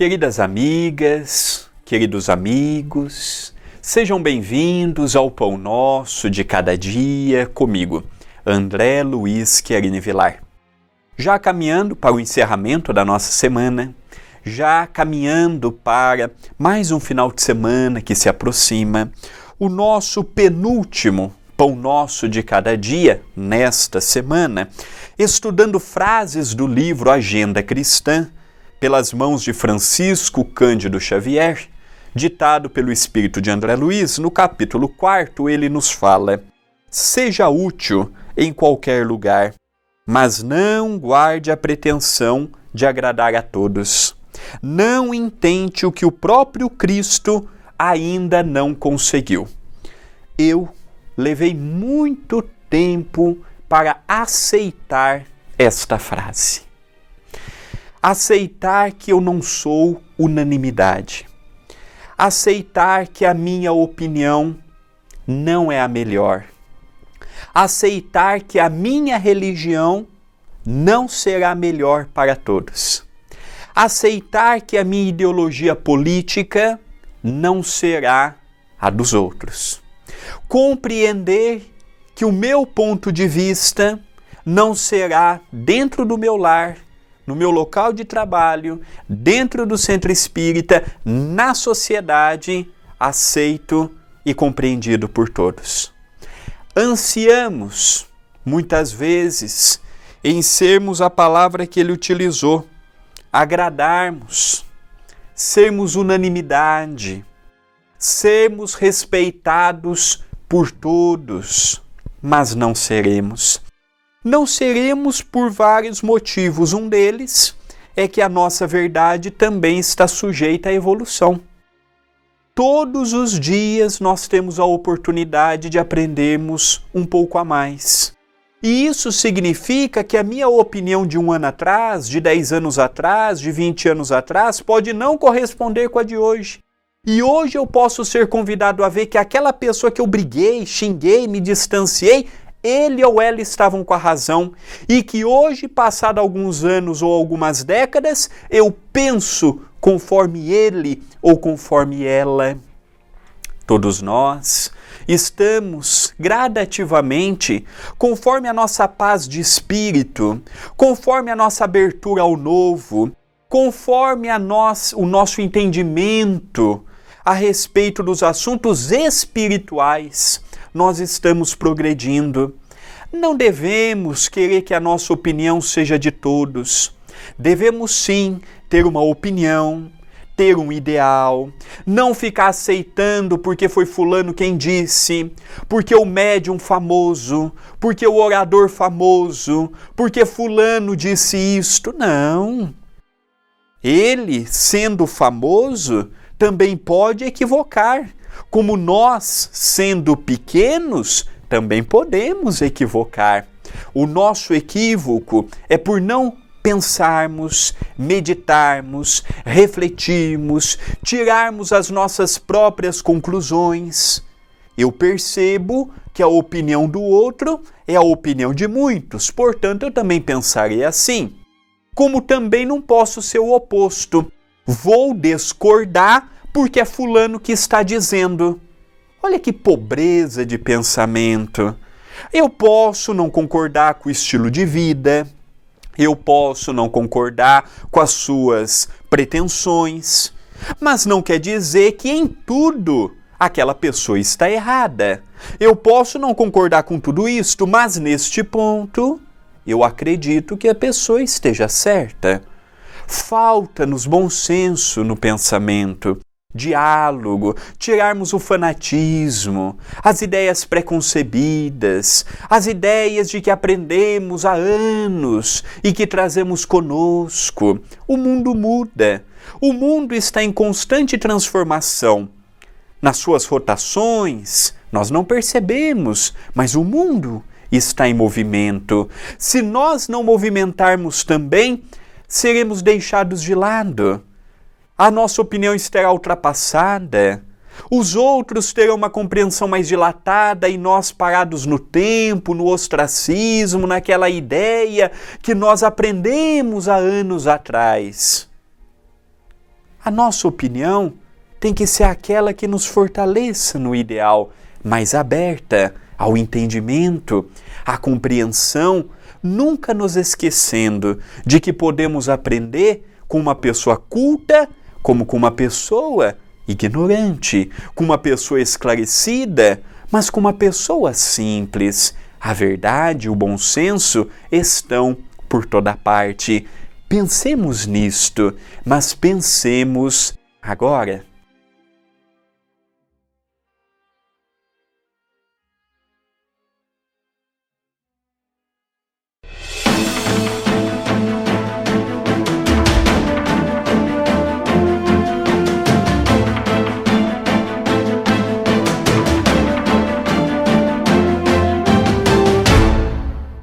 Queridas amigas, queridos amigos, sejam bem-vindos ao Pão Nosso de Cada Dia comigo, André Luiz Querini Vilar. Já caminhando para o encerramento da nossa semana, já caminhando para mais um final de semana que se aproxima, o nosso penúltimo Pão Nosso de Cada Dia nesta semana, estudando frases do livro Agenda Cristã pelas mãos de Francisco Cândido Xavier, ditado pelo espírito de André Luiz, no capítulo 4, ele nos fala: Seja útil em qualquer lugar, mas não guarde a pretensão de agradar a todos. Não intente o que o próprio Cristo ainda não conseguiu. Eu levei muito tempo para aceitar esta frase aceitar que eu não sou unanimidade, aceitar que a minha opinião não é a melhor, aceitar que a minha religião não será melhor para todos, aceitar que a minha ideologia política não será a dos outros, compreender que o meu ponto de vista não será dentro do meu lar no meu local de trabalho, dentro do centro espírita, na sociedade, aceito e compreendido por todos. Ansiamos, muitas vezes, em sermos a palavra que ele utilizou, agradarmos, sermos unanimidade, sermos respeitados por todos, mas não seremos não seremos por vários motivos. Um deles é que a nossa verdade também está sujeita à evolução. Todos os dias nós temos a oportunidade de aprendermos um pouco a mais. E isso significa que a minha opinião de um ano atrás, de 10 anos atrás, de 20 anos atrás, pode não corresponder com a de hoje. E hoje eu posso ser convidado a ver que aquela pessoa que eu briguei, xinguei, me distanciei, ele ou ela estavam com a razão e que hoje, passado alguns anos ou algumas décadas, eu penso conforme ele ou conforme ela. Todos nós estamos gradativamente, conforme a nossa paz de espírito, conforme a nossa abertura ao novo, conforme a nós, o nosso entendimento a respeito dos assuntos espirituais, nós estamos progredindo. Não devemos querer que a nossa opinião seja de todos. Devemos sim ter uma opinião, ter um ideal, não ficar aceitando porque foi fulano quem disse, porque o médium famoso, porque o orador famoso, porque fulano disse isto. Não. Ele, sendo famoso, também pode equivocar como nós, sendo pequenos, também podemos equivocar. O nosso equívoco é por não pensarmos, meditarmos, refletirmos, tirarmos as nossas próprias conclusões. Eu percebo que a opinião do outro é a opinião de muitos, portanto, eu também pensarei assim. Como também não posso ser o oposto. Vou discordar porque é Fulano que está dizendo. Olha que pobreza de pensamento. Eu posso não concordar com o estilo de vida, eu posso não concordar com as suas pretensões, mas não quer dizer que em tudo aquela pessoa está errada. Eu posso não concordar com tudo isto, mas neste ponto eu acredito que a pessoa esteja certa. Falta-nos bom senso no pensamento diálogo, tirarmos o fanatismo, as ideias preconcebidas, as ideias de que aprendemos há anos e que trazemos conosco. O mundo muda. O mundo está em constante transformação. Nas suas rotações, nós não percebemos, mas o mundo está em movimento. Se nós não movimentarmos também, seremos deixados de lado a nossa opinião estará ultrapassada. Os outros terão uma compreensão mais dilatada e nós parados no tempo, no ostracismo, naquela ideia que nós aprendemos há anos atrás. A nossa opinião tem que ser aquela que nos fortaleça no ideal, mais aberta ao entendimento, à compreensão, nunca nos esquecendo de que podemos aprender com uma pessoa culta como com uma pessoa ignorante, com uma pessoa esclarecida, mas com uma pessoa simples. A verdade e o bom senso estão por toda parte. Pensemos nisto, mas pensemos agora.